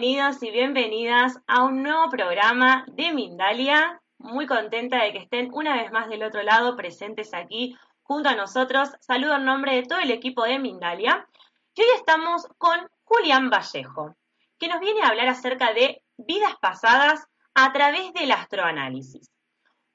Bienvenidos y bienvenidas a un nuevo programa de Mindalia. Muy contenta de que estén una vez más del otro lado presentes aquí junto a nosotros. Saludo en nombre de todo el equipo de Mindalia. Y hoy estamos con Julián Vallejo, que nos viene a hablar acerca de vidas pasadas a través del astroanálisis.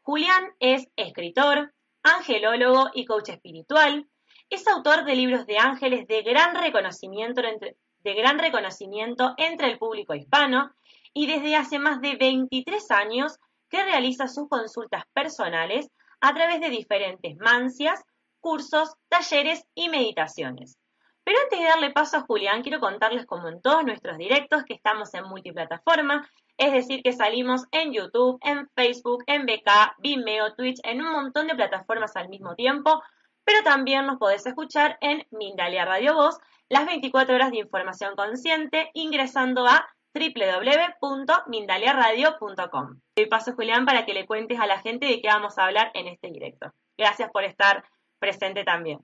Julián es escritor, angelólogo y coach espiritual. Es autor de libros de ángeles de gran reconocimiento entre, de gran reconocimiento entre el público hispano y desde hace más de 23 años que realiza sus consultas personales a través de diferentes mancias, cursos, talleres y meditaciones. Pero antes de darle paso a Julián, quiero contarles como en todos nuestros directos que estamos en multiplataforma, es decir, que salimos en YouTube, en Facebook, en BK, Vimeo, Twitch, en un montón de plataformas al mismo tiempo, pero también nos podés escuchar en Mindalia Radio Voz, las 24 horas de información consciente, ingresando a www.mindaliaradio.com. Doy paso, Julián, para que le cuentes a la gente de qué vamos a hablar en este directo. Gracias por estar presente también.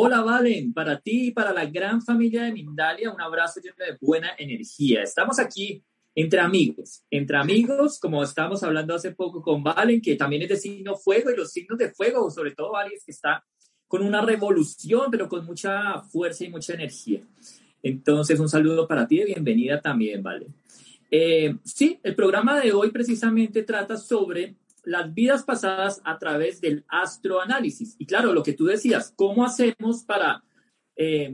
Hola Valen, para ti y para la gran familia de Mindalia, un abrazo lleno de buena energía. Estamos aquí entre amigos, entre amigos, como estábamos hablando hace poco con Valen, que también es de signo fuego y los signos de fuego, sobre todo Valen, que está con una revolución, pero con mucha fuerza y mucha energía. Entonces, un saludo para ti y bienvenida también, Vale. Eh, sí, el programa de hoy precisamente trata sobre las vidas pasadas a través del astroanálisis. Y claro, lo que tú decías, ¿cómo hacemos para eh,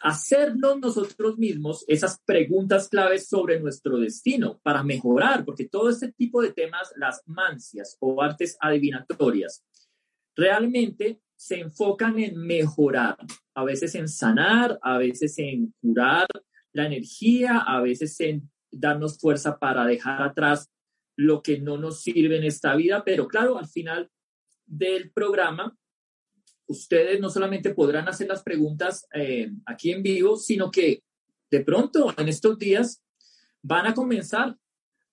hacernos nosotros mismos esas preguntas claves sobre nuestro destino para mejorar? Porque todo este tipo de temas, las mancias o artes adivinatorias, realmente se enfocan en mejorar, a veces en sanar, a veces en curar la energía, a veces en darnos fuerza para dejar atrás lo que no nos sirve en esta vida, pero claro, al final del programa, ustedes no solamente podrán hacer las preguntas eh, aquí en vivo, sino que de pronto en estos días van a comenzar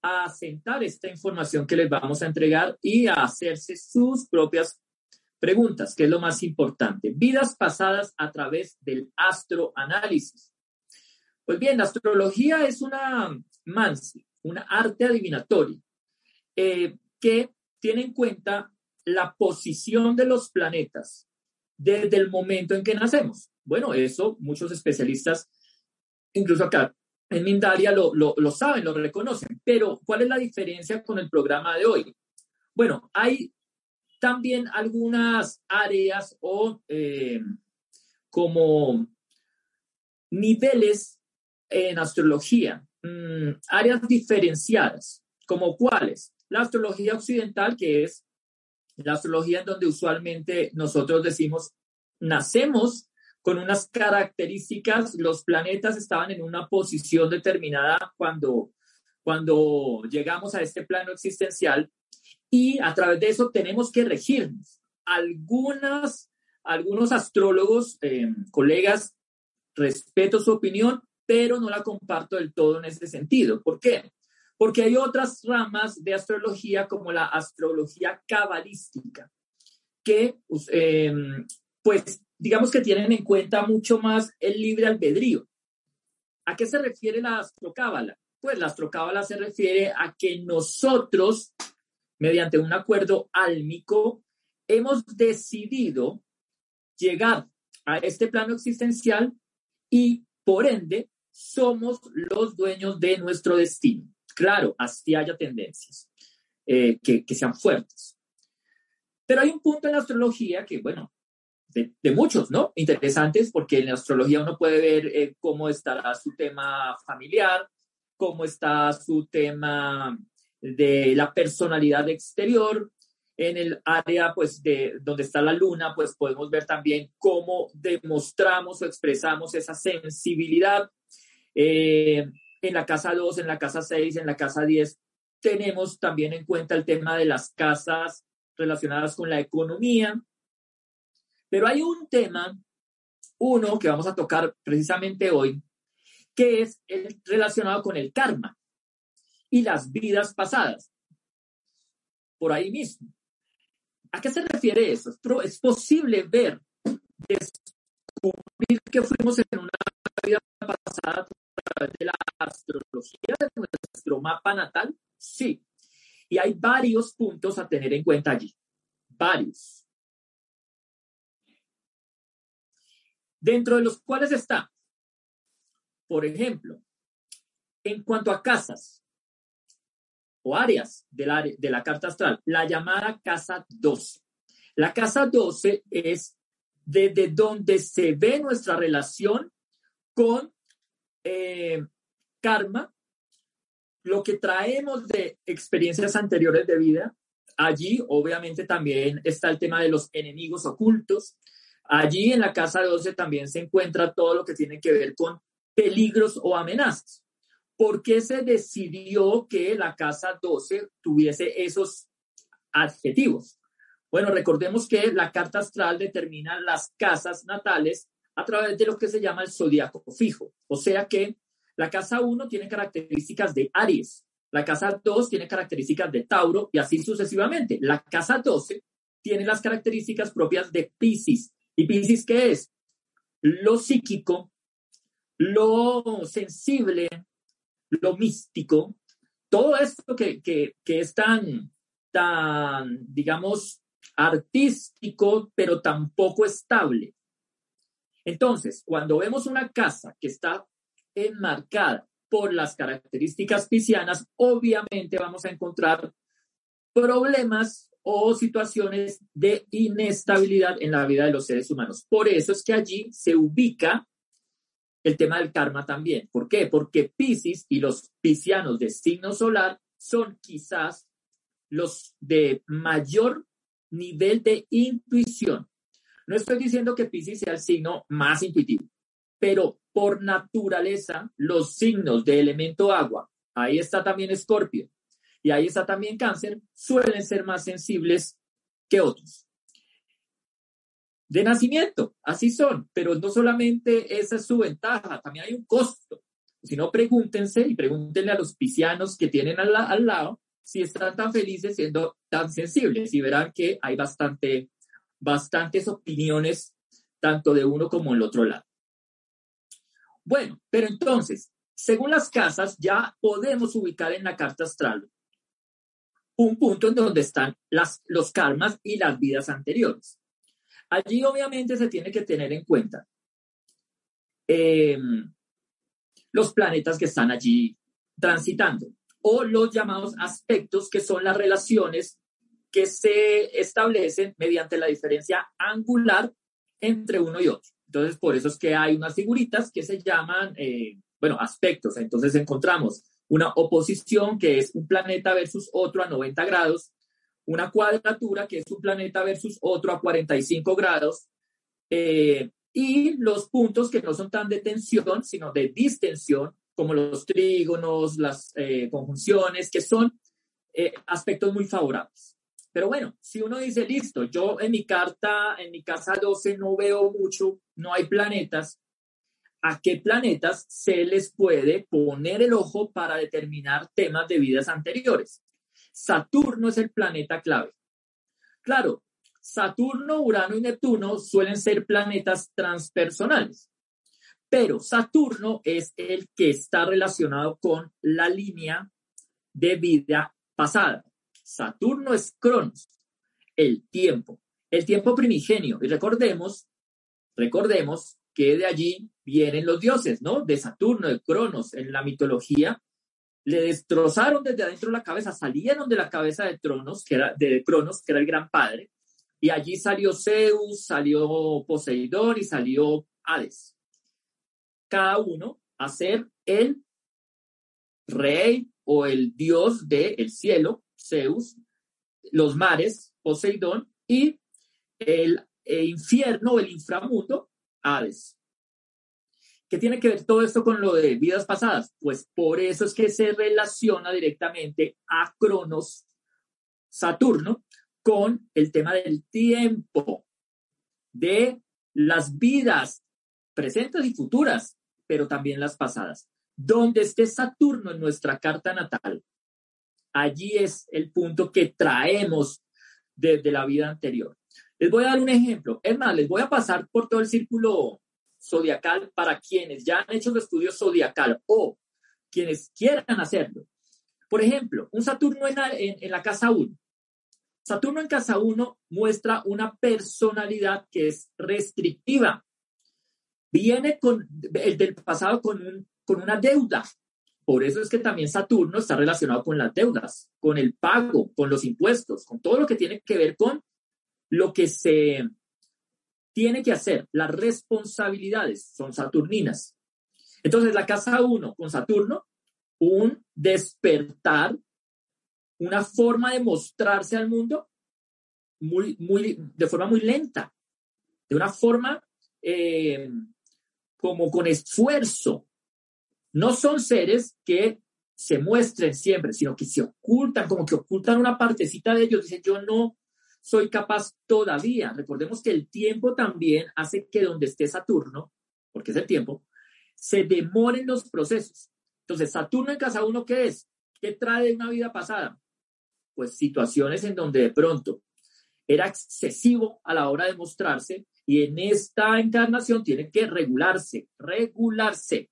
a sentar esta información que les vamos a entregar y a hacerse sus propias preguntas, que es lo más importante. Vidas pasadas a través del astroanálisis. Pues bien, la astrología es una mancia, una arte adivinatoria eh, que tiene en cuenta la posición de los planetas desde el momento en que nacemos. Bueno, eso muchos especialistas, incluso acá en Mindalia, lo, lo, saben, lo reconocen. Pero, ¿cuál es la diferencia con el programa de hoy? Bueno, hay también algunas áreas o eh, como niveles en astrología, mm, áreas diferenciadas, como cuáles la astrología occidental, que es la astrología en donde usualmente nosotros decimos, nacemos con unas características, los planetas estaban en una posición determinada cuando, cuando llegamos a este plano existencial y a través de eso tenemos que regirnos. Algunas, algunos astrólogos, eh, colegas, respeto su opinión, pero no la comparto del todo en ese sentido. ¿Por qué? Porque hay otras ramas de astrología como la astrología cabalística, que pues, em, pues digamos que tienen en cuenta mucho más el libre albedrío. ¿A qué se refiere la astrocábala? Pues la astrocábala se refiere a que nosotros, mediante un acuerdo álmico, hemos decidido llegar a este plano existencial y por ende somos los dueños de nuestro destino. Claro, así haya tendencias eh, que, sean fuertes. Pero hay un punto en la astrología que, bueno, de, muchos, ¿no? Interesantes, porque en la astrología uno puede ver eh, cómo estará su tema familiar, cómo está su tema de la personalidad exterior. En el área, pues, de donde está la luna, pues podemos ver también cómo demostramos o expresamos esa sensibilidad. Eh, en la casa 2, en la casa 6, en la casa 10, tenemos también en cuenta el tema de las casas relacionadas con la economía. Pero hay un tema, uno que vamos a tocar precisamente hoy, que es el relacionado con el karma y las vidas pasadas. Por ahí mismo. ¿A qué se refiere eso? Es posible ver descubrir que fuimos en una vida pasada de la astrología de nuestro mapa natal? Sí. Y hay varios puntos a tener en cuenta allí. Varios. Dentro de los cuales está, por ejemplo, en cuanto a casas o áreas de la, de la carta astral, la llamada casa 12. La casa 12 es desde donde se ve nuestra relación con eh, karma, lo que traemos de experiencias anteriores de vida. Allí, obviamente, también está el tema de los enemigos ocultos. Allí en la casa 12 también se encuentra todo lo que tiene que ver con peligros o amenazas. ¿Por qué se decidió que la casa 12 tuviese esos adjetivos? Bueno, recordemos que la carta astral determina las casas natales a través de lo que se llama el zodiaco fijo. O sea que la casa 1 tiene características de Aries, la casa 2 tiene características de Tauro y así sucesivamente. La casa 12 tiene las características propias de Pisces. ¿Y Pisces qué es? Lo psíquico, lo sensible, lo místico, todo esto que, que, que es tan, tan, digamos, artístico, pero tampoco estable. Entonces, cuando vemos una casa que está enmarcada por las características piscianas, obviamente vamos a encontrar problemas o situaciones de inestabilidad en la vida de los seres humanos. Por eso es que allí se ubica el tema del karma también. ¿Por qué? Porque Pisces y los piscianos de signo solar son quizás los de mayor nivel de intuición. No estoy diciendo que Pisces sea el signo más intuitivo, pero por naturaleza, los signos de elemento agua, ahí está también Escorpio y ahí está también Cáncer, suelen ser más sensibles que otros. De nacimiento, así son, pero no solamente esa es su ventaja, también hay un costo. Si no, pregúntense y pregúntenle a los piscianos que tienen al, al lado si están tan felices siendo tan sensibles y verán que hay bastante, bastantes opiniones tanto de uno como del otro lado. Bueno, pero entonces, según las casas, ya podemos ubicar en la carta astral un punto en donde están las, los karmas y las vidas anteriores. Allí obviamente se tiene que tener en cuenta em, los planetas que están allí transitando o los llamados aspectos, que son las relaciones que se establecen mediante la diferencia angular entre uno y otro. Entonces, por eso es que hay unas figuritas que se llaman, eh, bueno, aspectos. Entonces encontramos una oposición que es un planeta versus otro a 90 grados, una cuadratura que es un planeta versus otro a 45 grados, eh, y los puntos que no son tan de tensión, sino de distensión, como los trígonos, las eh, conjunciones, que son eh, aspectos muy favorables. Pero bueno, si uno dice, listo, yo en mi carta, en mi casa 12 no veo mucho, no hay planetas, ¿a qué planetas se les puede poner el ojo para determinar temas de vidas anteriores? Saturno es el planeta clave. Claro, Saturno, Urano y Neptuno suelen ser planetas transpersonales. Pero Saturno es el que está relacionado con la línea de vida pasada. Saturno es Cronos, el tiempo, el tiempo primigenio. Y recordemos, recordemos que de allí vienen los dioses, ¿no? De Saturno, de Cronos, en la mitología. Le destrozaron desde adentro la cabeza, salieron de la cabeza de que era de Cronos, que era el gran padre, y allí salió Zeus, salió Poseidón y salió Hades cada uno a ser el rey o el dios del cielo, Zeus, los mares, Poseidón, y el, infierno o el inframundo, Hades. ¿Qué tiene que ver todo esto con lo de vidas pasadas? Pues por eso es que se relaciona directamente a Cronos, Saturno, con el tema del tiempo, de las vidas presentes y futuras, pero también las pasadas. Donde esté Saturno en nuestra carta natal, allí es el punto que traemos desde la vida anterior. Les voy a dar un ejemplo. Es más, les voy a pasar por todo el círculo zodiacal para quienes ya han hecho el estudio zodiacal o quienes quieran hacerlo. Por ejemplo, un Saturno en, la casa 1. Saturno en casa 1 muestra una personalidad que es restrictiva. Viene con el del pasado con, un, con una deuda. Por eso es que también Saturno está relacionado con las deudas, con el pago, con los impuestos, con todo lo que tiene que ver con lo que se tiene que hacer. Las responsabilidades son saturninas. Entonces, la casa 1 con Saturno, un despertar, una forma de mostrarse al mundo muy, muy, de forma muy lenta, de una forma eh, como con esfuerzo. No son seres que se muestren siempre, sino que se ocultan, como que ocultan una partecita de ellos. Dicen, yo no soy capaz todavía. Recordemos que el tiempo también hace que donde esté Saturno, porque es el tiempo, se demoren los procesos. Entonces, Saturno en casa uno, ¿qué es? ¿Qué trae de una vida pasada? Pues situaciones en donde de pronto era excesivo a la hora de mostrarse y en esta encarnación tiene que regularse, regularse.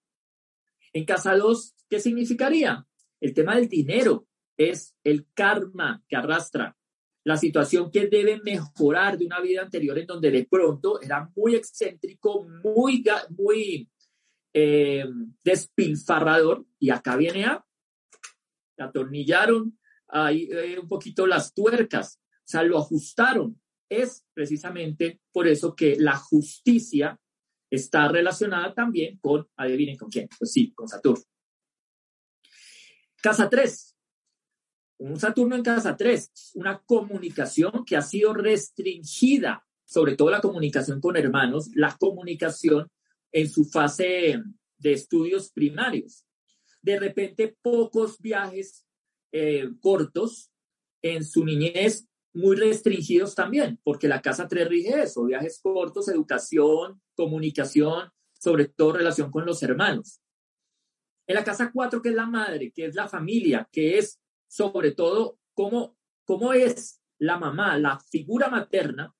En casa 2, ¿qué significaría? El tema del dinero es el karma que arrastra, la situación que debe mejorar de una vida anterior en donde de pronto era muy excéntrico, muy, muy eh, despilfarrador y acá viene a atornillaron eh, un poquito las tuercas, o sea, lo ajustaron. Es precisamente por eso que la justicia está relacionada también con, adivinen con quién, pues sí, con Saturno. Casa 3. Un Saturno en casa 3, una comunicación que ha sido restringida, sobre todo la comunicación con hermanos, la comunicación en su fase de estudios primarios. De repente, pocos viajes eh, cortos en su niñez, muy restringidos también, porque la casa 3 rige eso, viajes cortos, educación, comunicación, sobre todo relación con los hermanos. En la casa 4, que es la madre, que es la familia, que es sobre todo cómo, cómo es la mamá, la figura materna,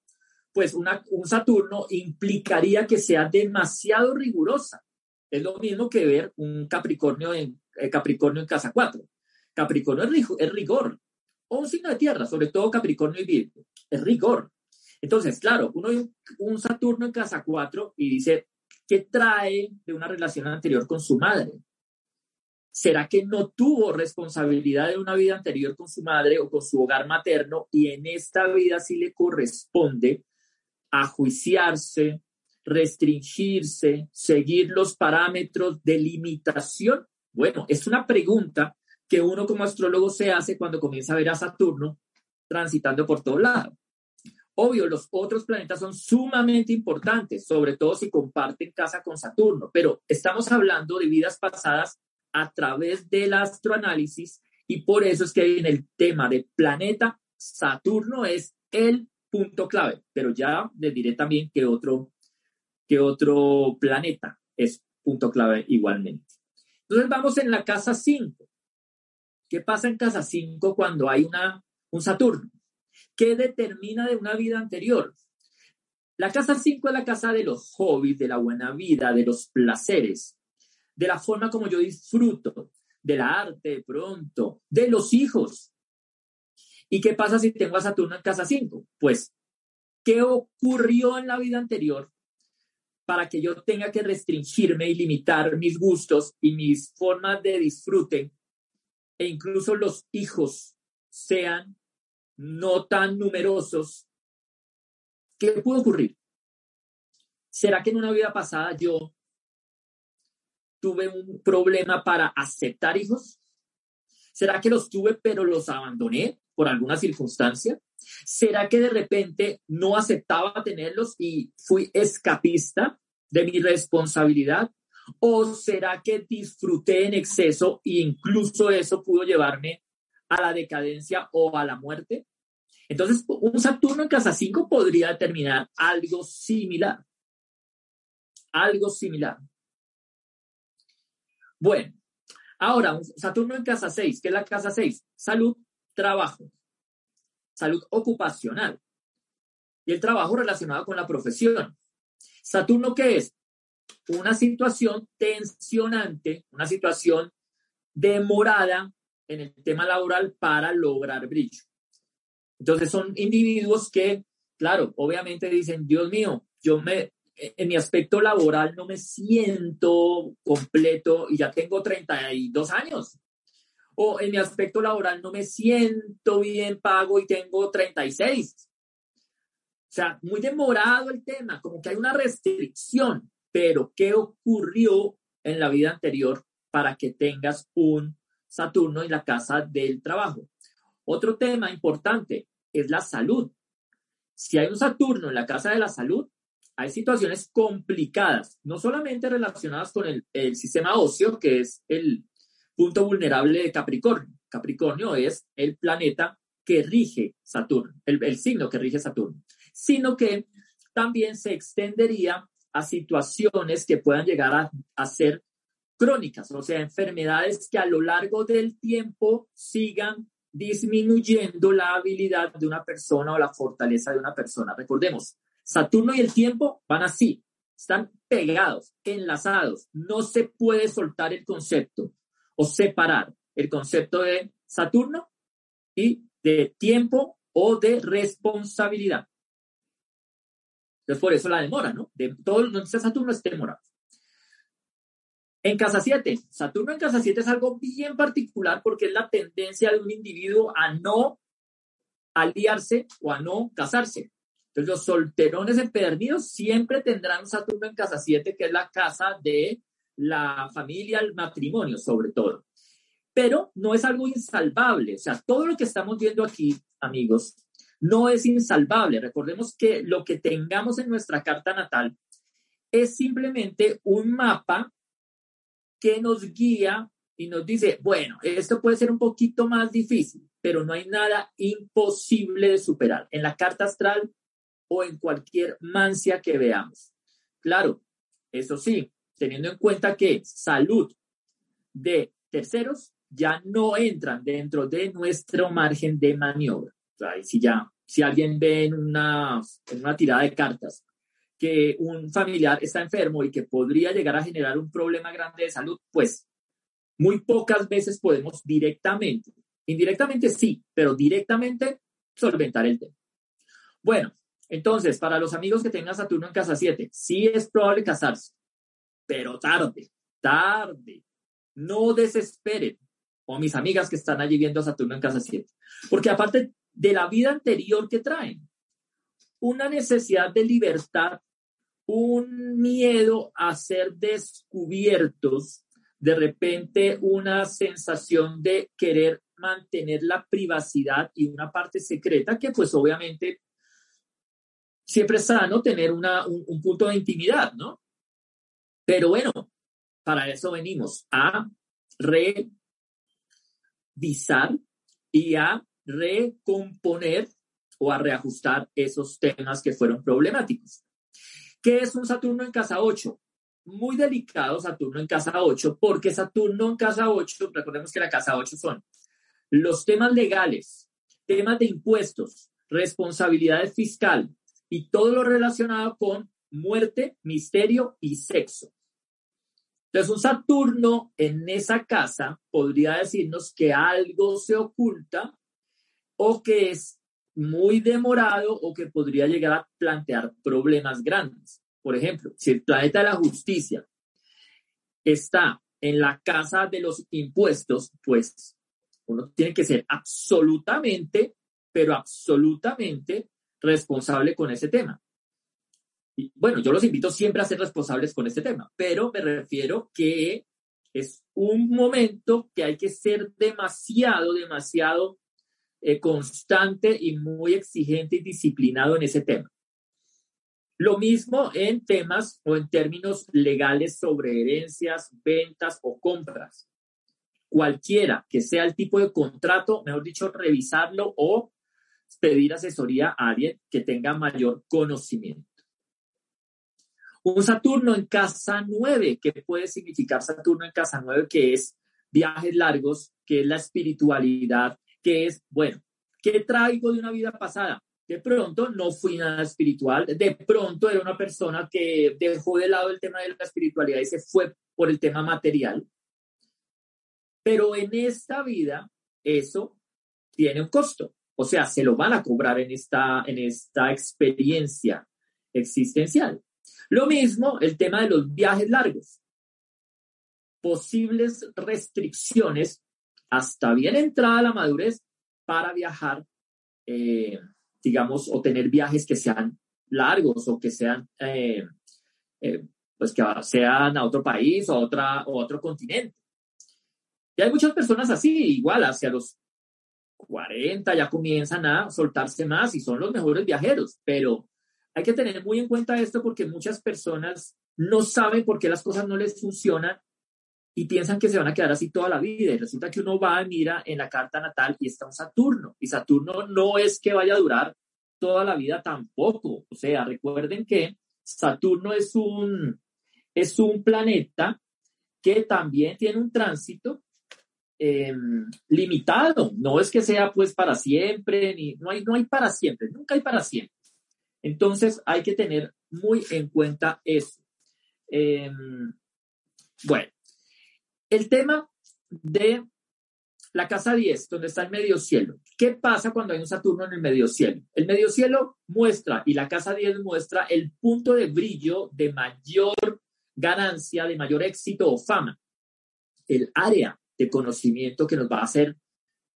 pues un Saturno implicaría que sea demasiado rigurosa. Es lo mismo que ver un Capricornio en, eh, Capricornio en casa 4. Capricornio es, es rigor, un signo de tierra, sobre todo Capricornio y Virgo, es rigor. Entonces, claro, uno ve un Saturno en casa 4 y dice, ¿qué trae de una relación anterior con su madre? ¿Será que no tuvo responsabilidad de una vida anterior con su madre o con su hogar materno y en esta vida sí le corresponde ajuiciarse, restringirse, seguir los parámetros de limitación? Bueno, es una pregunta que uno como astrólogo se hace cuando comienza a ver a Saturno transitando por todo lado. Obvio, los otros planetas son sumamente importantes, sobre todo si comparten casa con Saturno, pero estamos hablando de vidas pasadas a través del astroanálisis y por eso es que en el tema del planeta, Saturno es el punto clave, pero ya les diré también que otro, que otro planeta es punto clave igualmente. Entonces vamos en la casa 5. ¿Qué pasa en casa 5 cuando hay una, un Saturno? ¿Qué determina de una vida anterior? La casa 5 es la casa de los hobbies, de la buena vida, de los placeres, de la forma como yo disfruto, del arte de pronto, de los hijos. ¿Y qué pasa si tengo a Saturno en casa 5? Pues, ¿qué ocurrió en la vida anterior para que yo tenga que restringirme y limitar mis gustos y mis formas de disfrute e incluso los hijos sean no tan numerosos, ¿qué pudo ocurrir? ¿Será que en una vida pasada yo tuve un problema para aceptar hijos? ¿Será que los tuve pero los abandoné por alguna circunstancia? ¿Será que de repente no aceptaba tenerlos y fui escapista de mi responsabilidad? ¿O será que disfruté en exceso e incluso eso pudo llevarme a la decadencia o a la muerte? Entonces, un Saturno en casa 5 podría determinar algo similar. Algo similar. Bueno, ahora, Saturno en casa 6, ¿qué es la casa 6? Salud, trabajo, salud ocupacional y el trabajo relacionado con la profesión. Saturno, ¿qué es? Una situación tensionante, una situación demorada en el tema laboral para lograr brillo. Entonces son individuos que, claro, obviamente dicen, Dios mío, yo me, en mi aspecto laboral no me siento completo y ya tengo 32 años. O en mi aspecto laboral no me siento bien pago y tengo 36. O sea, muy demorado el tema, como que hay una restricción, pero ¿qué ocurrió en la vida anterior para que tengas un Saturno en la casa del trabajo? Otro tema importante es la salud. Si hay un Saturno en la casa de la salud, hay situaciones complicadas, no solamente relacionadas con el, el sistema óseo, que es el punto vulnerable de Capricornio. Capricornio es el planeta que rige Saturno, el, el signo que rige Saturno sino que también se extendería a situaciones que puedan llegar a, ser crónicas, o sea, enfermedades que a lo largo del tiempo sigan disminuyendo la habilidad de una persona o la fortaleza de una persona. Recordemos, Saturno y el tiempo van así, están pegados, enlazados. No se puede soltar el concepto o separar el concepto de Saturno y de tiempo o de responsabilidad. Entonces, por eso la demora, ¿no? De todo donde está Saturno es demorado. En casa 7, Saturno en casa 7 es algo bien particular porque es la tendencia de un individuo a no aliarse o a no casarse. Entonces, los solterones empedernidos siempre tendrán Saturno en casa 7, que es la casa de la familia, el matrimonio, sobre todo. Pero no es algo insalvable. O sea, todo lo que estamos viendo aquí, amigos, no es insalvable. Recordemos que lo que tengamos en nuestra carta natal es simplemente un mapa que nos guía y nos dice, bueno, esto puede ser un poquito más difícil, pero no hay nada imposible de superar en la carta astral o en cualquier mancia que veamos. Claro, eso sí, teniendo en cuenta que salud de terceros ya no entran dentro de nuestro margen de maniobra. O si ya si alguien ve en una, en una tirada de cartas que un familiar está enfermo y que podría llegar a generar un problema grande de salud, pues muy pocas veces podemos directamente, indirectamente sí, pero directamente solventar el tema. Bueno, entonces, para los amigos que tengan Saturno en casa 7, sí es probable casarse, pero tarde, tarde. No desesperen. O mis amigas que están allí viendo a Saturno en casa 7. Porque aparte de la vida anterior que traen. Una necesidad de libertad, un miedo a ser descubiertos, de repente una sensación de querer mantener la privacidad y una parte secreta que pues obviamente siempre es sano tener una, un, un punto de intimidad, ¿no? Pero bueno, para eso venimos a revisar y a recomponer o a reajustar esos temas que fueron problemáticos. ¿Qué es un Saturno en casa 8? Muy delicado Saturno en casa 8, porque Saturno en casa 8, recordemos que la casa 8 son los temas legales, temas de impuestos, responsabilidad fiscal y todo lo relacionado con muerte, misterio y sexo. Entonces, un Saturno en esa casa podría decirnos que algo se oculta o que es muy demorado o que podría llegar a plantear problemas grandes. Por ejemplo, si el planeta de la justicia está en la casa de los impuestos, pues uno tiene que ser absolutamente, pero absolutamente responsable con ese tema. Y bueno, yo los invito siempre a ser responsables con este tema, pero me refiero que es un momento que hay que ser demasiado, demasiado eh, constante y muy exigente y disciplinado en ese tema. Lo mismo en temas o en términos legales sobre herencias, ventas o compras. Cualquiera que sea el tipo de contrato, mejor dicho, revisarlo o pedir asesoría a alguien que tenga mayor conocimiento. Un Saturno en casa 9, ¿qué puede significar Saturno en casa 9? Que es viajes largos, que es la espiritualidad, que es, bueno, ¿qué traigo de una vida pasada? de pronto no fui nada espiritual, de pronto era una persona que dejó de lado el tema de la espiritualidad y se fue por el tema material. Pero en esta vida eso tiene un costo, o sea, se lo van a cobrar en esta, en esta experiencia existencial. Lo mismo el tema de los viajes largos. Posibles restricciones hasta bien entrada la madurez para viajar eh, digamos, o tener viajes que sean largos o que sean, eh, eh, pues que sean a otro país o a, otra, o otro continente. Y hay muchas personas así, igual hacia los 40 ya comienzan a soltarse más y son los mejores viajeros, pero hay que tener muy en cuenta esto porque muchas personas no saben por qué las cosas no les funcionan y piensan que se van a quedar así toda la vida. Y resulta que uno va y mira en la carta natal y está un Saturno. Y Saturno no es que vaya a durar toda la vida tampoco. O sea, recuerden que Saturno es un, es un planeta que también tiene un tránsito em, limitado. No es que sea pues para siempre, ni, no, hay, no hay para siempre, nunca hay para siempre. Entonces hay que tener muy en cuenta eso. Em, bueno, el tema de la casa 10, donde está el medio cielo. ¿Qué pasa cuando hay un Saturno en el medio cielo? El medio cielo muestra, y la casa 10 muestra el punto de brillo de mayor ganancia, de mayor éxito o fama. El área de conocimiento que nos va a hacer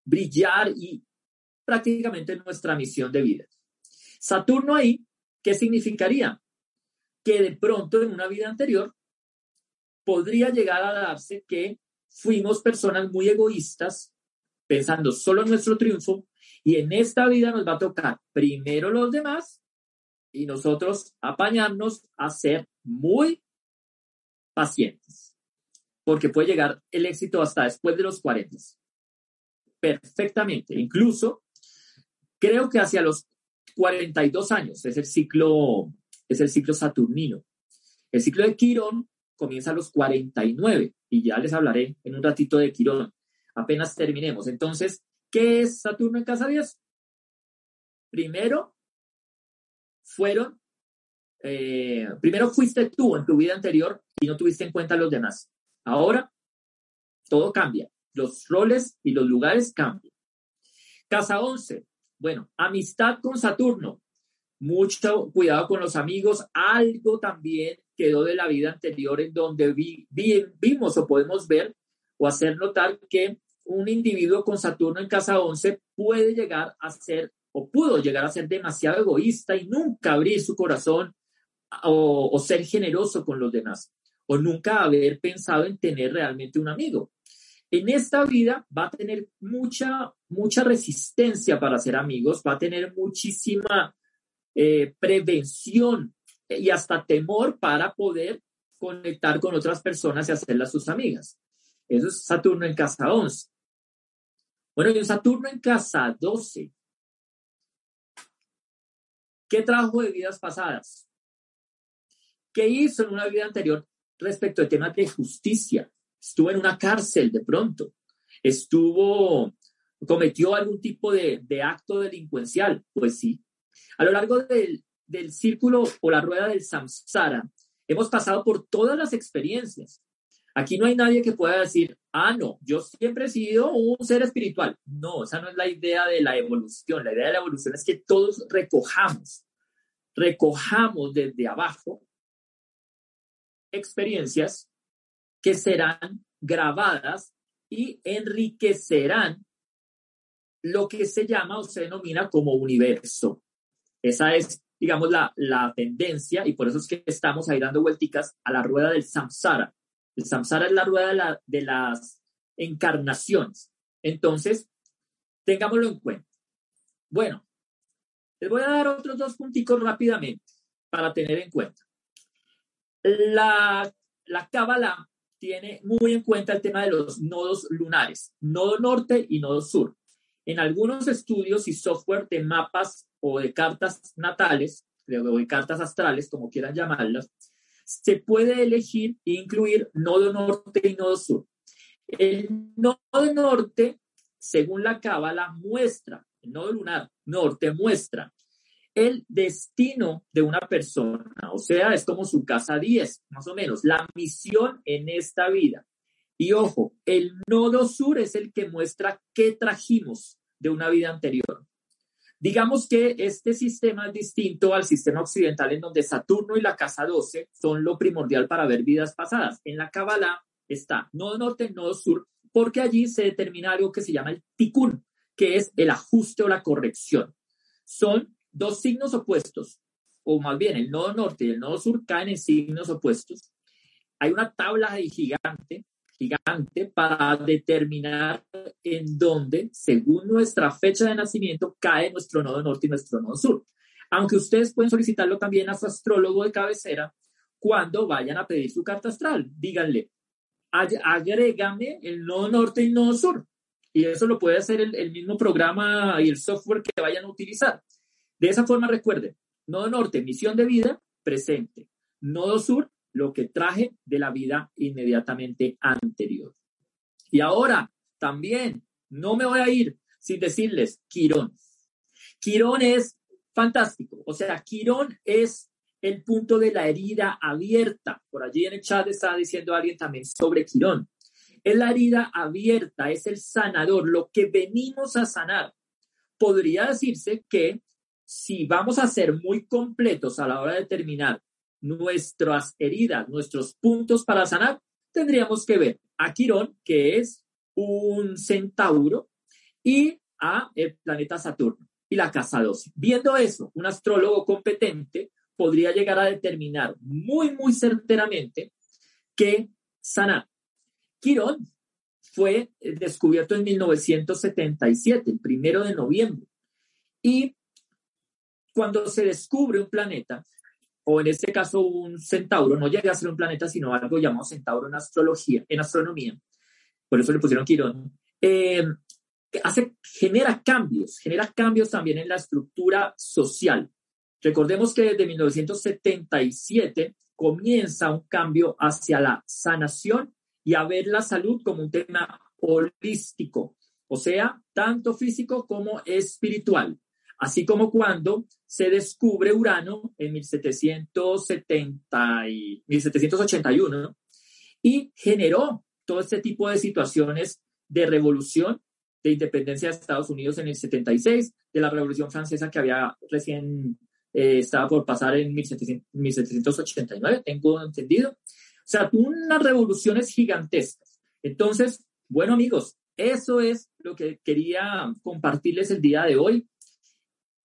brillar y prácticamente nuestra misión de vida. Saturno ahí, ¿qué significaría? Que de pronto en una vida anterior podría llegar a darse que fuimos personas muy egoístas, pensando solo en nuestro triunfo, y en esta vida nos va a tocar primero los demás y nosotros apañarnos a ser muy pacientes, porque puede llegar el éxito hasta después de los 40. Perfectamente, incluso creo que hacia los 42 años es el ciclo es el ciclo saturnino. El ciclo de Quirón comienza a los 49 y ya les hablaré en un ratito de Quirón, apenas terminemos. Entonces, ¿qué es Saturno en casa 10? Primero, fueron, eh, primero fuiste tú en tu vida anterior y no tuviste en cuenta a los demás. Ahora, todo cambia. Los roles y los lugares cambian. Casa 11. Bueno, amistad con Saturno mucho cuidado con los amigos. Algo también quedó de la vida anterior en donde vimos o podemos ver o hacer notar que un individuo con Saturno en casa 11 puede llegar a ser o pudo llegar a ser demasiado egoísta y nunca abrir su corazón o, o ser generoso con los demás o nunca haber pensado en tener realmente un amigo. En esta vida va a tener mucha, mucha resistencia para ser amigos, va a tener muchísima eh, prevención y hasta temor para poder conectar con otras personas y hacerlas sus amigas. Eso es Saturno en casa 11. Bueno, y un Saturno en casa 12. ¿Qué trajo de vidas pasadas? ¿Qué hizo en una vida anterior respecto a temas de justicia? Estuvo en una cárcel de pronto. Estuvo, cometió algún tipo de, de acto delincuencial. Pues sí, a lo largo del, círculo o la rueda del samsara, hemos pasado por todas las experiencias. Aquí no hay nadie que pueda decir, ah, no, yo siempre he sido un ser espiritual. No, esa no es la idea de la evolución. La idea de la evolución es que todos recojamos, recojamos desde abajo experiencias que serán grabadas y enriquecerán lo que se llama o se denomina como universo. Esa es, digamos, la, tendencia y por eso es que estamos ahí dando vuelticas a la rueda del samsara. El samsara es la rueda de, las encarnaciones. Entonces, tengámoslo en cuenta. Bueno, les voy a dar otros dos punticos rápidamente para tener en cuenta. La, la Kabbalah tiene muy en cuenta el tema de los nodos lunares, nodo norte y nodo sur. En algunos estudios y software de mapas o de cartas natales, o de cartas astrales, como quieran llamarlas, se puede elegir incluir nodo norte y nodo sur. El nodo norte, según la cábala, muestra, el nodo lunar norte muestra el destino de una persona, o sea, es como su casa 10, más o menos, la misión en esta vida. Y ojo, el nodo sur es el que muestra qué trajimos de una vida anterior. Digamos que este sistema es distinto al sistema occidental en donde Saturno y la casa 12 son lo primordial para ver vidas pasadas. En la Kabbalah está nodo norte, nodo sur, porque allí se determina algo que se llama el tikkun, que es el ajuste o la corrección. Son dos signos opuestos, o más bien el nodo norte y el nodo sur caen en signos opuestos. Hay una tabla gigante gigante para determinar en dónde, según nuestra fecha de nacimiento, cae nuestro nodo norte y nuestro nodo sur. Aunque ustedes pueden solicitarlo también a su astrólogo de cabecera cuando vayan a pedir su carta astral. Díganle, agrégame el nodo norte y nodo sur. Y eso lo puede hacer el, el mismo programa y el software que vayan a utilizar. De esa forma, recuerden, nodo norte, misión de vida, presente. Nodo sur, lo que traje de la vida inmediatamente anterior. Y ahora también no me voy a ir sin decirles Quirón. Quirón es fantástico. O sea, Quirón es el punto de la herida abierta. Por allí en el chat estaba diciendo alguien también sobre Quirón. Es la herida abierta, es el sanador, lo que venimos a sanar. Podría decirse que si vamos a ser muy completos a la hora de terminar nuestras heridas, nuestros puntos para sanar, tendríamos que ver a Quirón, que es un centauro, y a el planeta Saturno y la casa 12. Viendo eso, un astrólogo competente podría llegar a determinar muy, muy certeramente que sanar. Quirón fue descubierto en 1977, el primero de noviembre. Y cuando se descubre un planeta, o en este caso un centauro, no llega a ser un planeta, sino algo llamado centauro en astrología, en astronomía, por eso le pusieron Quirón, eh, hace, genera cambios, genera cambios también en la estructura social. Recordemos que desde 1977 comienza un cambio hacia la sanación y a ver la salud como un tema holístico, o sea, tanto físico como espiritual. Así como cuando se descubre Urano en 1770 y 1781 y generó todo este tipo de situaciones de revolución, de independencia de Estados Unidos en el 76, de la Revolución Francesa que había recién eh, estaba por pasar en 1789, tengo entendido. O sea, unas revoluciones gigantescas. Entonces, bueno amigos, eso es lo que quería compartirles el día de hoy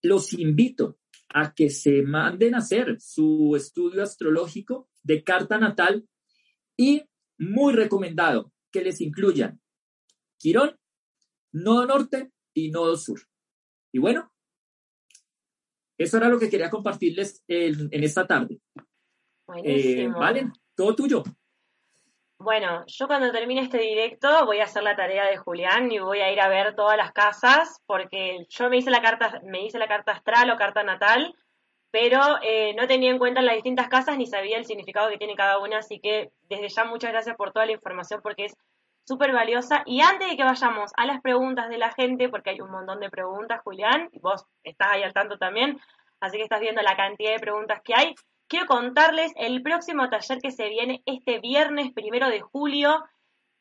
los invito a que se manden a hacer su estudio astrológico de carta natal y muy recomendado que les incluyan Quirón, Nodo Norte y Nodo Sur. Y bueno, eso era lo que quería compartirles en, esta tarde. Eh, vale, todo tuyo. Bueno, yo cuando termine este directo voy a hacer la tarea de Julián y voy a ir a ver todas las casas porque yo me hice la carta, me hice la carta astral o carta natal, pero eh, no tenía en cuenta las distintas casas ni sabía el significado que tiene cada una, así que desde ya muchas gracias por toda la información porque es súper valiosa. Y antes de que vayamos a las preguntas de la gente, porque hay un montón de preguntas, Julián, y vos estás ahí al tanto también, así que estás viendo la cantidad de preguntas que hay quiero contarles el próximo taller que se viene este viernes primero de julio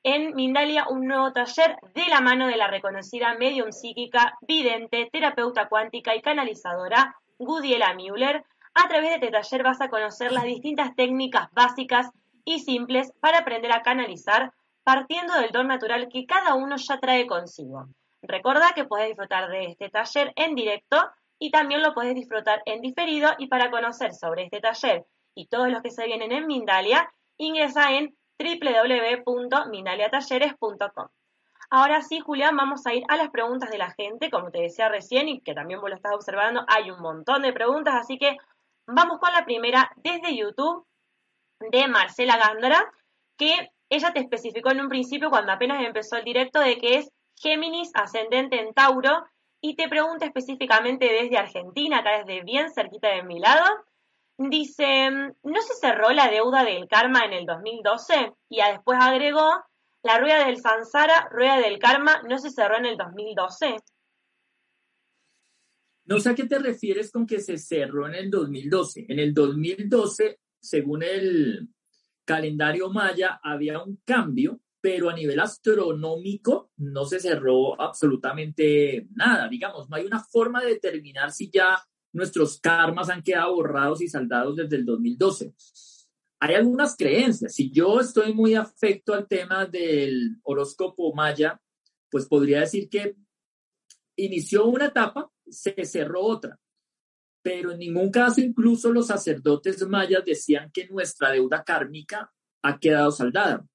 en Mindalia, un nuevo taller de la mano de la reconocida medium psíquica, vidente, terapeuta cuántica y canalizadora Gudiela Müller. A través de este taller vas a conocer las distintas técnicas básicas y simples para aprender a canalizar partiendo del don natural que cada uno ya trae consigo. Recuerda que puedes disfrutar de este taller en directo y también lo puedes disfrutar en diferido y para conocer sobre este taller y todos los que se vienen en Mindalia, ingresa en www.mindaliatalleres.com. Ahora sí, Julián, vamos a ir a las preguntas de la gente, como te decía recién y que también vos lo estás observando, hay un montón de preguntas, así que vamos con la primera desde YouTube de Marcela Gándara, que ella te especificó en un principio cuando apenas empezó el directo de que es Géminis ascendente en Tauro y te pregunta específicamente desde Argentina, acá desde bien cerquita de mi lado. Dice, ¿no se cerró la deuda del karma en el 2012? Y después agregó, la rueda del Sansara, rueda del karma, ¿no se cerró en el 2012? No sé a qué te refieres con que se cerró en el 2012. En el 2012, según el calendario maya, había un cambio, pero a nivel astronómico no se cerró absolutamente nada. Digamos, no hay una forma de determinar si ya nuestros karmas han quedado borrados y saldados desde el 2012. Hay algunas creencias. Si yo estoy muy afecto al tema del horóscopo maya, pues podría decir que inició una etapa, se cerró otra. Pero en ningún caso, incluso los sacerdotes mayas decían que nuestra deuda kármica ha quedado saldada.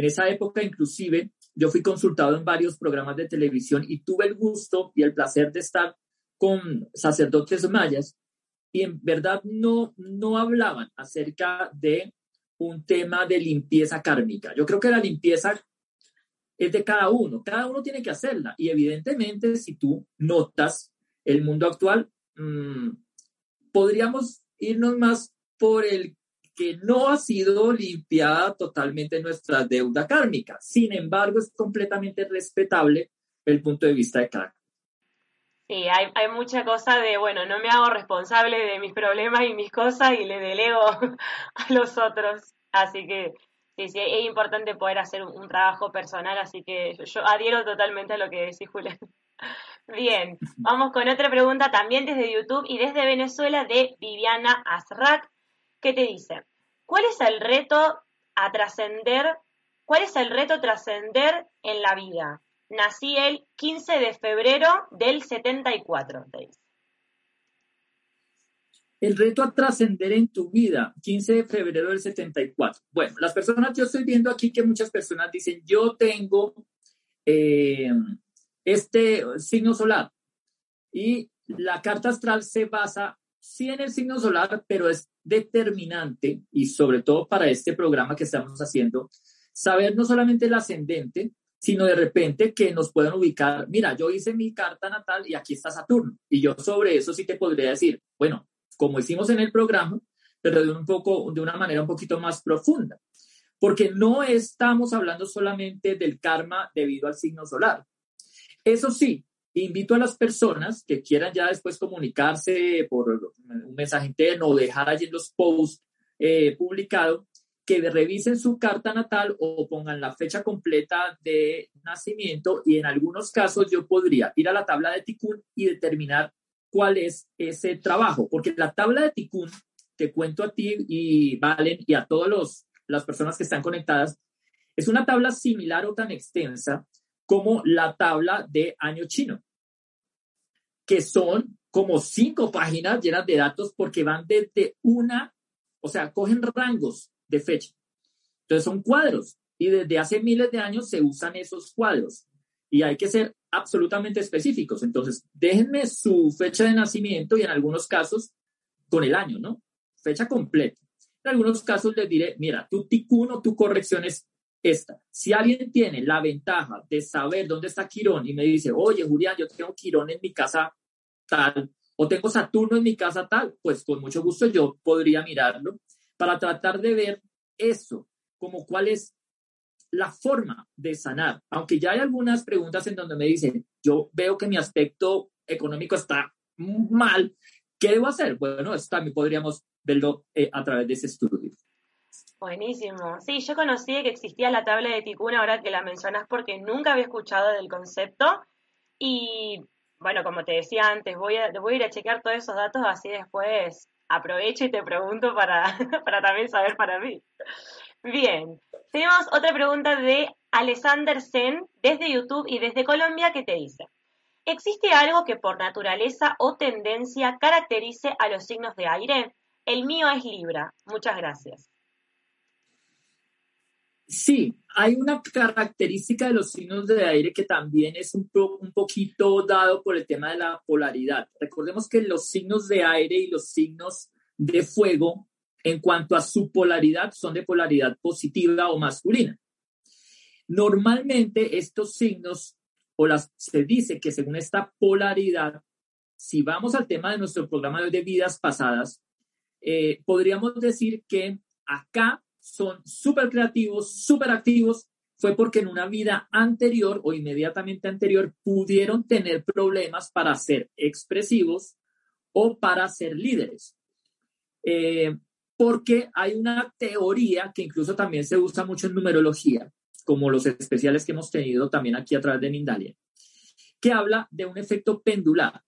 En esa época, inclusive, yo fui consultado en varios programas de televisión y tuve el gusto y el placer de estar con sacerdotes mayas y en verdad no, no hablaban acerca de un tema de limpieza kármica. Yo creo que la limpieza es de cada uno, cada uno tiene que hacerla y evidentemente si tú notas el mundo actual, mmm, podríamos irnos más por el que no ha sido limpiada totalmente nuestra deuda kármica. Sin embargo, es completamente respetable el punto de vista de cada Sí, hay, mucha cosa de, bueno, no me hago responsable de mis problemas y mis cosas y le delego a los otros. Así que sí, sí, es importante poder hacer un, trabajo personal, así que yo, adhiero totalmente a lo que decís, Julián. Bien, vamos con otra pregunta también desde YouTube y desde Venezuela de Viviana Azrak, que te dice, ¿cuál es el reto a trascender? ¿Cuál es el reto trascender en la vida? Nací el 15 de febrero del 74, te dice. El reto a trascender en tu vida, 15 de febrero del 74. Bueno, las personas, yo estoy viendo aquí que muchas personas dicen, yo tengo eh, este signo solar. Y la carta astral se basa sí en el signo solar, pero es determinante y sobre todo para este programa que estamos haciendo, saber no solamente el ascendente, sino de repente que nos puedan ubicar, mira, yo hice mi carta natal y aquí está Saturno. Y yo sobre eso sí te podría decir, bueno, como hicimos en el programa, pero de un poco, de una manera un poquito más profunda. Porque no estamos hablando solamente del karma debido al signo solar, eso sí, invito a las personas que quieran ya después comunicarse por un mensaje interno o dejar allí en los posts eh, publicados, que revisen su carta natal o pongan la fecha completa de nacimiento y en algunos casos yo podría ir a la tabla de Tikkun y determinar cuál es ese trabajo, porque la tabla de Tikkun, te cuento a ti y Valen y a todas las personas que están conectadas, es una tabla similar o tan extensa como la tabla de año chino, que son como cinco páginas llenas de datos porque van desde una, o sea, cogen rangos de fecha. Entonces son cuadros y desde hace miles de años se usan esos cuadros y hay que ser absolutamente específicos. Entonces, déjenme su fecha de nacimiento y en algunos casos con el año, ¿no? Fecha completa. En algunos casos les diré, mira, tu ticuno, tu corrección es esta. Si alguien tiene la ventaja de saber dónde está Quirón y me dice, oye, Julián, yo tengo Quirón en mi casa tal, o tengo Saturno en mi casa tal, pues con mucho gusto yo podría mirarlo para tratar de ver eso, como cuál es la forma de sanar. Aunque ya hay algunas preguntas en donde me dicen, yo veo que mi aspecto económico está mal, ¿qué debo hacer? Bueno, eso también podríamos verlo eh, a través de ese estudio. Buenísimo. Sí, yo conocí que existía la tabla de Tikkun ahora que la mencionas porque nunca había escuchado del concepto. Y bueno, como te decía antes, voy a, voy a ir a checar todos esos datos, así después aprovecho y te pregunto para, para también saber para mí. Bien, tenemos otra pregunta de Alexander Sen desde YouTube y desde Colombia que te dice, ¿existe algo que por naturaleza o tendencia caracterice a los signos de aire? El mío es Libra. Muchas gracias. Sí, hay una característica de los signos de aire que también es un, un poquito dado por el tema de la polaridad. Recordemos que los signos de aire y los signos de fuego, en cuanto a su polaridad, son de polaridad positiva o masculina. Normalmente estos signos, o las, se dice que según esta polaridad, si vamos al tema de nuestro programa de vidas pasadas, eh, podríamos decir que acá son súper creativos, súper activos, fue porque en una vida anterior o inmediatamente anterior pudieron tener problemas para ser expresivos o para ser líderes. Eh, porque hay una teoría que incluso también se usa mucho en numerología, como los especiales que hemos tenido también aquí a través de Mindalia, que habla de un efecto pendular.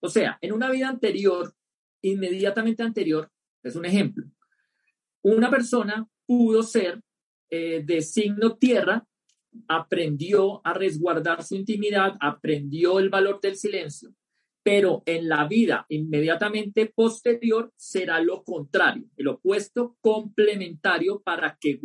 O sea, en una vida anterior, inmediatamente anterior, es un ejemplo, una persona pudo ser eh, de signo tierra, aprendió a resguardar su intimidad, aprendió el valor del silencio, pero en la vida inmediatamente posterior será lo contrario, el opuesto complementario para que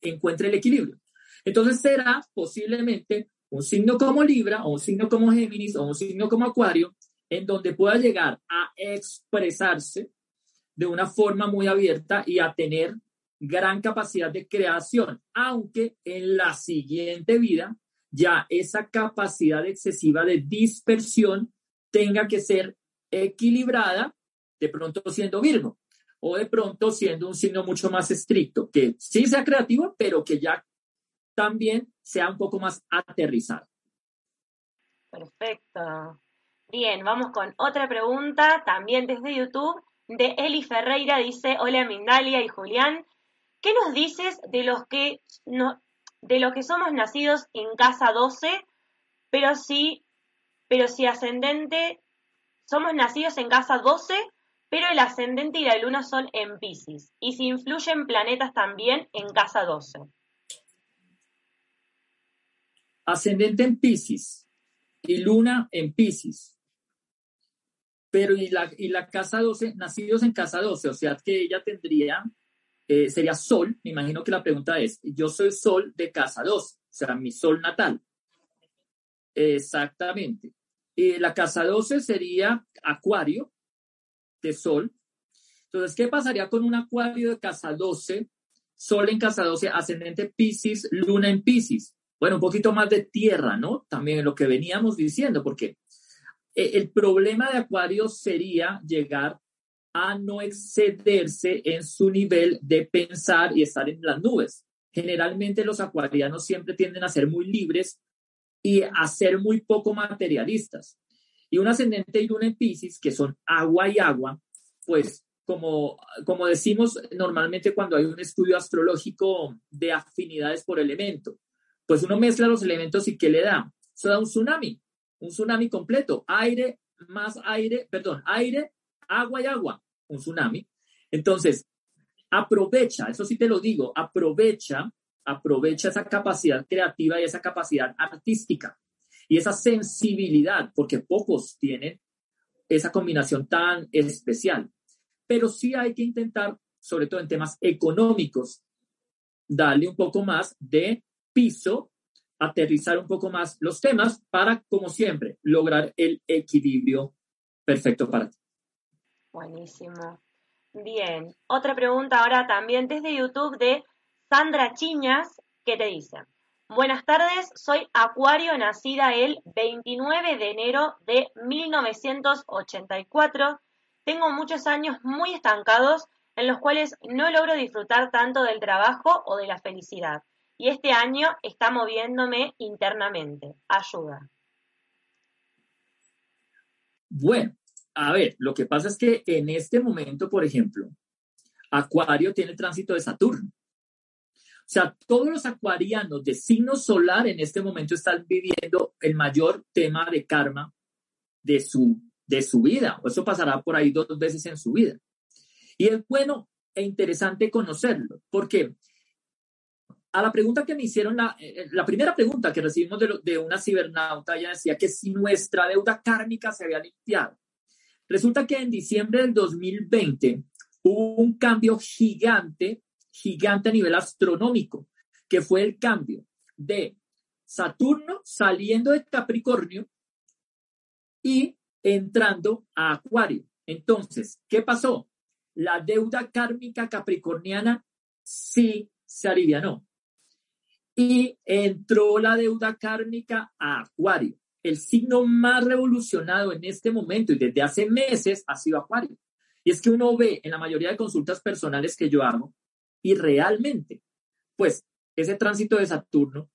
encuentre el equilibrio. Entonces será posiblemente un signo como Libra o un signo como Géminis o un signo como Acuario, en donde pueda llegar a expresarse de una forma muy abierta y a tener gran capacidad de creación, aunque en la siguiente vida ya esa capacidad excesiva de dispersión tenga que ser equilibrada, de pronto siendo Virgo, o de pronto siendo un signo mucho más estricto, que sí sea creativo, pero que ya también sea un poco más aterrizado. Perfecto. Bien, vamos con otra pregunta, también desde YouTube, de Eli Ferreira, dice, hola Mindalia y Julián, ¿qué nos dices de los que, no, de los que somos nacidos en casa 12, pero sí pero si ascendente, somos nacidos en casa 12, pero el ascendente y la luna son en Pisces. Y si influyen planetas también en casa 12. Ascendente en Pisces y luna en Pisces. Pero y la, y la casa 12, nacidos en casa 12, o sea que ella tendría, eh, sería sol, me imagino que la pregunta es, yo soy sol de casa 12, o sea, mi sol natal. Exactamente. Y la casa 12 sería Acuario de Sol. Entonces, ¿qué pasaría con un Acuario de casa 12? Sol en casa 12, ascendente Pisces, Luna en Pisces. Bueno, un poquito más de tierra, ¿no? También lo que veníamos diciendo, porque eh, el problema de Acuario sería llegar a no excederse en su nivel de pensar y estar en las nubes. Generalmente los acuarianos siempre tienden a ser muy libres y a ser muy poco materialistas. Y un ascendente y luna en Pisces, que son agua y agua, pues como, como decimos normalmente cuando hay un estudio astrológico de afinidades por elemento, pues uno mezcla los elementos y ¿qué le da? Eso da un tsunami, un tsunami completo, aire más aire, perdón, aire, agua y agua, un tsunami. Entonces, aprovecha, eso sí te lo digo, aprovecha aprovecha esa capacidad creativa y esa capacidad artística y esa sensibilidad, porque pocos tienen esa combinación tan especial. Pero sí hay que intentar, sobre todo en temas económicos, darle un poco más de piso, aterrizar un poco más los temas para, como siempre, lograr el equilibrio perfecto para ti. Buenísimo. Bien, otra pregunta ahora también desde YouTube de Sandra Chiñas, que te dice, buenas tardes, soy Acuario, nacida el 29 de enero de 1984. Tengo muchos años muy estancados en los cuales no logro disfrutar tanto del trabajo o de la felicidad. Y este año está moviéndome internamente. Ayuda. Bueno, a ver, lo que pasa es que en este momento, por ejemplo, Acuario tiene tránsito de Saturno. O sea, todos los acuarianos de signo solar en este momento están viviendo el mayor tema de karma de su, de su vida. Eso pasará por ahí dos veces en su vida. Y es bueno e interesante conocerlo, porque a la pregunta que me hicieron, la, eh, la primera pregunta que recibimos de, de una cibernauta, ella decía que si nuestra deuda kármica se había limpiado. Resulta que en diciembre del 2020 hubo un cambio gigante gigante a nivel astronómico, que fue el cambio de Saturno saliendo de Capricornio y entrando a Acuario. Entonces, ¿qué pasó? La deuda kármica capricorniana sí se alivianó. Y entró la deuda kármica a Acuario. El signo más revolucionado en este momento y desde hace meses ha sido Acuario. Y es que uno ve en la mayoría de consultas personales que yo hago y realmente, pues ese tránsito de Saturno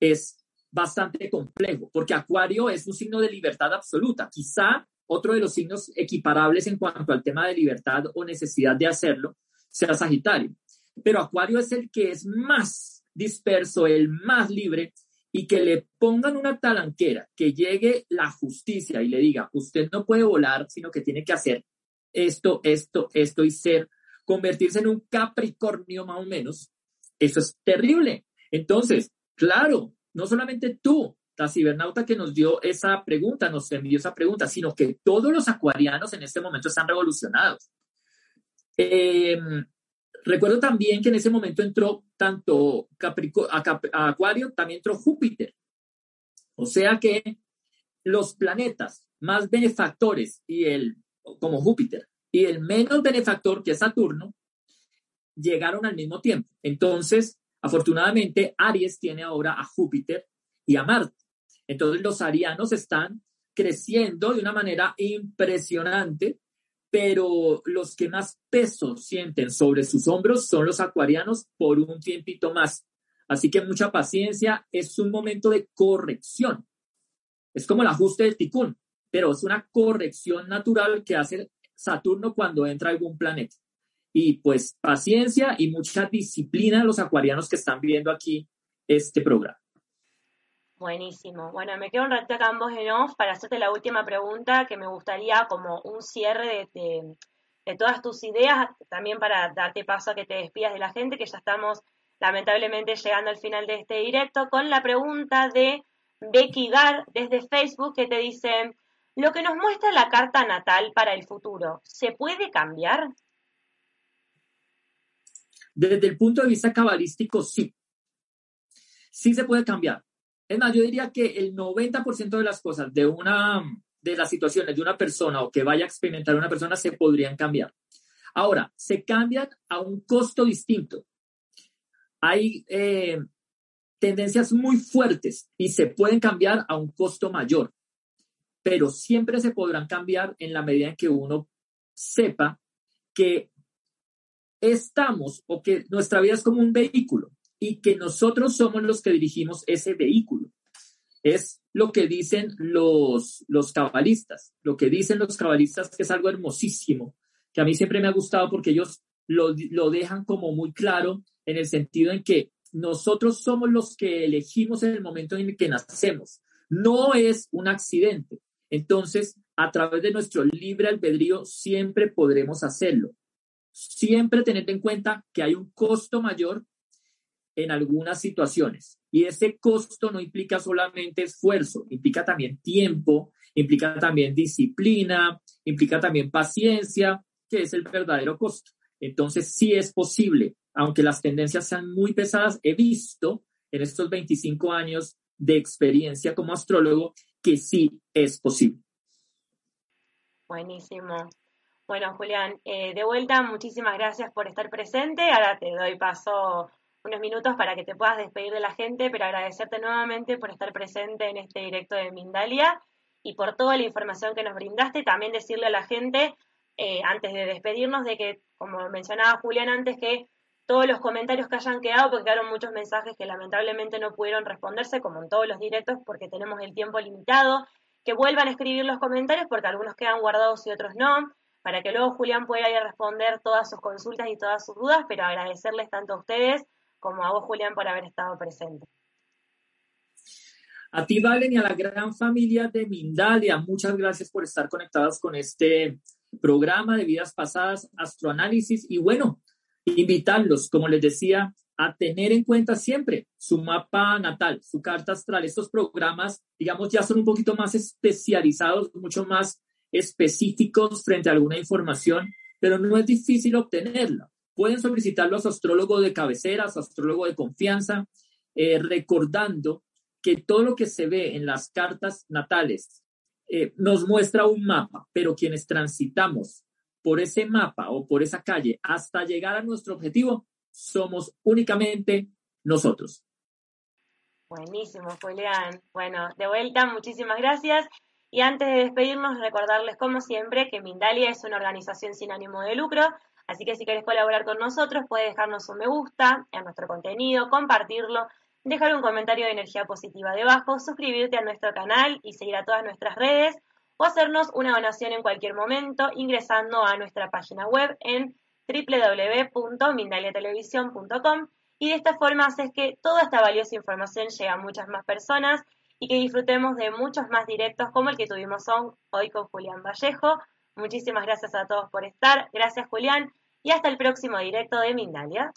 es bastante complejo, porque Acuario es un signo de libertad absoluta. Quizá otro de los signos equiparables en cuanto al tema de libertad o necesidad de hacerlo, sea Sagitario. Pero Acuario es el que es más disperso, el más libre, y que le pongan una talanquera, que llegue la justicia y le diga, usted no puede volar, sino que tiene que hacer esto, esto, esto y ser, convertirse en un Capricornio más o menos, eso es terrible. Entonces, claro, no solamente tú, la cibernauta que nos dio esa pregunta, nos envió esa pregunta, sino que todos los acuarianos en este momento están revolucionados. Em, recuerdo también que en ese momento entró tanto a, Acuario, también entró Júpiter. O sea que los planetas más benefactores y el, como Júpiter, y el menos benefactor, que es Saturno, llegaron al mismo tiempo. Entonces, afortunadamente, Aries tiene ahora a Júpiter y a Marte. Entonces, los arianos están creciendo de una manera impresionante pero los que más peso sienten sobre sus hombros son los acuarianos por un tiempito más. Así que mucha paciencia, es un momento de corrección. Es como el ajuste del ticún, pero es una corrección natural que hace Saturno cuando entra algún planeta. Y pues paciencia y mucha disciplina a los acuarianos que están viendo aquí este programa. Buenísimo. Bueno, me quedo un ratito acá en en off para hacerte la última pregunta que me gustaría como un cierre de, todas tus ideas, también para darte paso a que te despidas de la gente, que ya estamos lamentablemente llegando al final de este directo, con la pregunta de Becky Gar desde Facebook que te dice, lo que nos muestra la carta natal para el futuro, ¿se puede cambiar? Desde el punto de vista cabalístico, sí. Sí se puede cambiar. Es más, yo diría que el 90% de las cosas de una de las situaciones de una persona o que vaya a experimentar una persona se podrían cambiar. Ahora, se cambian a un costo distinto. Hay eh, tendencias muy fuertes y se pueden cambiar a un costo mayor, pero siempre se podrán cambiar en la medida en que uno sepa que estamos o que nuestra vida es como un vehículo y que nosotros somos los que dirigimos ese vehículo. Es lo que dicen los, los cabalistas, lo que dicen los cabalistas que es algo hermosísimo, que a mí siempre me ha gustado porque ellos lo, lo dejan como muy claro en el sentido en que nosotros somos los que elegimos en el momento en que nacemos. No es un accidente. Entonces, a través de nuestro libre albedrío, siempre podremos hacerlo. Siempre teniendo en cuenta que hay un costo mayor en algunas situaciones. Y ese costo no implica solamente esfuerzo, implica también tiempo, implica también disciplina, implica también paciencia, que es el verdadero costo. Entonces, sí es posible, aunque las tendencias sean muy pesadas, he visto en estos 25 años de experiencia como astrólogo que sí es posible. Buenísimo. Bueno, Julián, eh, de vuelta, muchísimas gracias por estar presente. Ahora te doy paso unos minutos para que te puedas despedir de la gente, pero agradecerte nuevamente por estar presente en este directo de Mindalia y por toda la información que nos brindaste. También decirle a la gente, eh, antes de despedirnos, de que, como mencionaba Julián antes, que todos los comentarios que hayan quedado, porque quedaron muchos mensajes que lamentablemente no pudieron responderse, como en todos los directos, porque tenemos el tiempo limitado, que vuelvan a escribir los comentarios, porque algunos quedan guardados y otros no, para que luego Julián pueda ir a responder todas sus consultas y todas sus dudas, pero agradecerles tanto a ustedes como a Julián, por haber estado presente. A ti, Valen, y a la gran familia de Mindalia, muchas gracias por estar conectados con este programa de vidas pasadas, astroanálisis, y bueno, invitarlos, como les decía, a tener en cuenta siempre su mapa natal, su carta astral. Estos programas, digamos, ya son un poquito más especializados, mucho más específicos frente a alguna información, pero no es difícil obtenerla. Pueden solicitarlo a su astrólogo de cabecera, a su astrólogo de confianza, eh, recordando que todo lo que se ve en las cartas natales eh, nos muestra un mapa, pero quienes transitamos por ese mapa o por esa calle hasta llegar a nuestro objetivo somos únicamente nosotros. Buenísimo, Julián. Bueno, de vuelta, muchísimas gracias. Y antes de despedirnos, recordarles como siempre que Mindalia es una organización sin ánimo de lucro Así que si querés colaborar con nosotros, puedes dejarnos un me gusta en nuestro contenido, compartirlo, dejar un comentario de energía positiva debajo, suscribirte a nuestro canal y seguir a todas nuestras redes o hacernos una donación en cualquier momento ingresando a nuestra página web en www.mindaliatelevisión.com y de esta forma haces que toda esta valiosa información llegue a muchas más personas y que disfrutemos de muchos más directos como el que tuvimos hoy con Julián Vallejo. Muchísimas gracias a todos por estar. Gracias Julián y hasta el próximo directo de Mindalia.